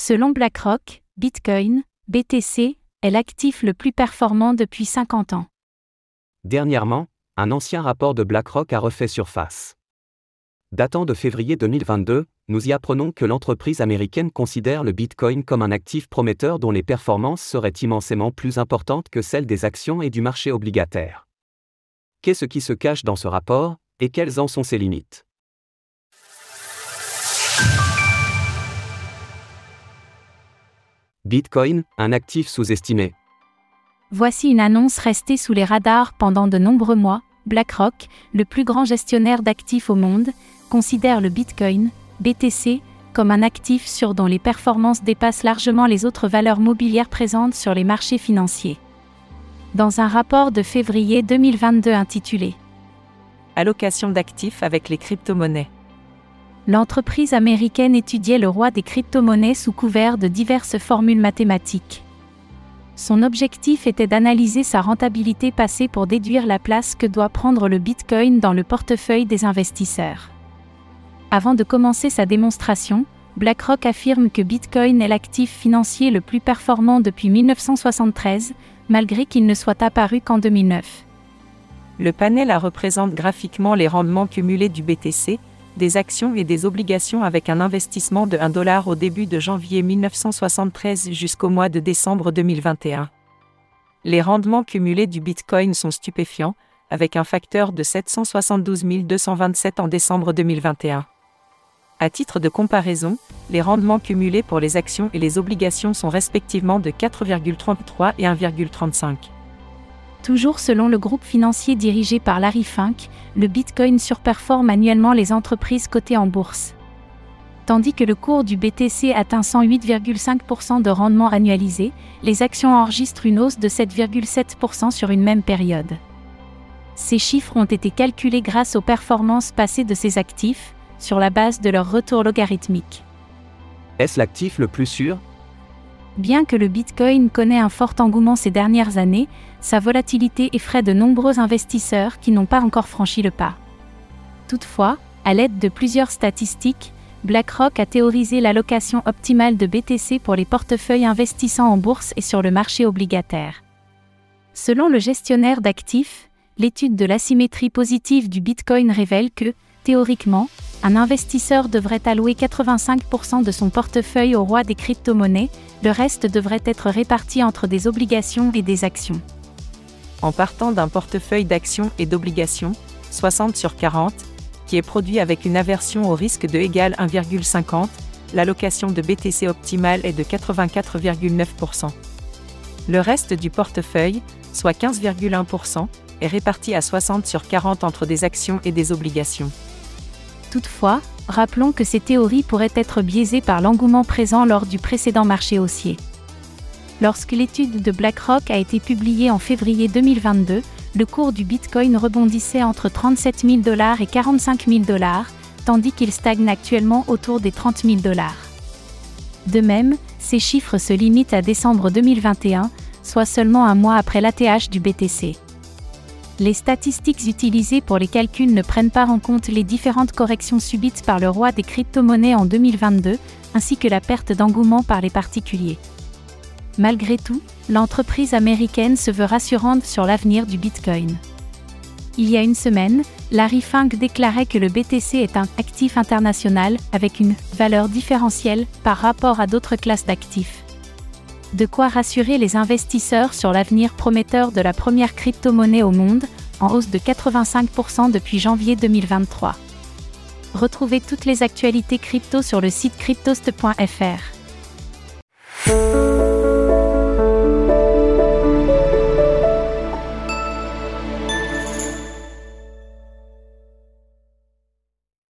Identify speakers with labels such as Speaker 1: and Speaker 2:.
Speaker 1: Selon BlackRock, Bitcoin, BTC, est l'actif le plus performant depuis 50 ans.
Speaker 2: Dernièrement, un ancien rapport de BlackRock a refait surface. Datant de février 2022, nous y apprenons que l'entreprise américaine considère le Bitcoin comme un actif prometteur dont les performances seraient immensément plus importantes que celles des actions et du marché obligataire. Qu'est-ce qui se cache dans ce rapport, et quelles en sont ses limites? Bitcoin, un actif sous-estimé.
Speaker 1: Voici une annonce restée sous les radars pendant de nombreux mois. BlackRock, le plus grand gestionnaire d'actifs au monde, considère le Bitcoin, BTC, comme un actif sûr dont les performances dépassent largement les autres valeurs mobilières présentes sur les marchés financiers. Dans un rapport de février 2022 intitulé
Speaker 3: Allocation d'actifs avec les crypto-monnaies
Speaker 1: l'entreprise américaine étudiait le roi des crypto-monnaies sous couvert de diverses formules mathématiques. Son objectif était d'analyser sa rentabilité passée pour déduire la place que doit prendre le Bitcoin dans le portefeuille des investisseurs. Avant de commencer sa démonstration, BlackRock affirme que Bitcoin est l'actif financier le plus performant depuis 1973, malgré qu'il ne soit apparu qu'en 2009.
Speaker 3: Le panel a représente graphiquement les rendements cumulés du BTC, des actions et des obligations avec un investissement de 1 dollar au début de janvier 1973 jusqu'au mois de décembre 2021. Les rendements cumulés du Bitcoin sont stupéfiants, avec un facteur de 772 227 en décembre 2021. À titre de comparaison, les rendements cumulés pour les actions et les obligations sont respectivement de 4,33 et 1,35.
Speaker 1: Toujours selon le groupe financier dirigé par Larry Fink, le Bitcoin surperforme annuellement les entreprises cotées en bourse. Tandis que le cours du BTC atteint 108,5% de rendement annualisé, les actions enregistrent une hausse de 7,7% sur une même période. Ces chiffres ont été calculés grâce aux performances passées de ces actifs, sur la base de leur retour logarithmique.
Speaker 2: Est-ce l'actif le plus sûr?
Speaker 1: Bien que le Bitcoin connaît un fort engouement ces dernières années, sa volatilité effraie de nombreux investisseurs qui n'ont pas encore franchi le pas. Toutefois, à l'aide de plusieurs statistiques, BlackRock a théorisé l'allocation optimale de BTC pour les portefeuilles investissant en bourse et sur le marché obligataire. Selon le gestionnaire d'actifs, l'étude de l'asymétrie positive du Bitcoin révèle que, théoriquement, un investisseur devrait allouer 85% de son portefeuille au roi des crypto-monnaies, le reste devrait être réparti entre des obligations et des actions.
Speaker 3: En partant d'un portefeuille d'actions et d'obligations, 60 sur 40, qui est produit avec une aversion au risque de égale 1,50, l'allocation de BTC optimale est de 84,9%. Le reste du portefeuille, soit 15,1%, est réparti à 60 sur 40 entre des actions et des obligations.
Speaker 1: Toutefois, rappelons que ces théories pourraient être biaisées par l'engouement présent lors du précédent marché haussier. Lorsque l'étude de BlackRock a été publiée en février 2022, le cours du Bitcoin rebondissait entre 37 000 dollars et 45 000 dollars, tandis qu'il stagne actuellement autour des 30 000 dollars. De même, ces chiffres se limitent à décembre 2021, soit seulement un mois après l'ATH du BTC les statistiques utilisées pour les calculs ne prennent pas en compte les différentes corrections subites par le roi des crypto-monnaies en 2022, ainsi que la perte d'engouement par les particuliers. Malgré tout, l'entreprise américaine se veut rassurante sur l'avenir du Bitcoin. Il y a une semaine, Larry Fink déclarait que le BTC est un actif international avec une valeur différentielle par rapport à d'autres classes d'actifs. De quoi rassurer les investisseurs sur l'avenir prometteur de la première crypto-monnaie au monde, en hausse de 85% depuis janvier 2023. Retrouvez toutes les actualités crypto sur le site cryptost.fr.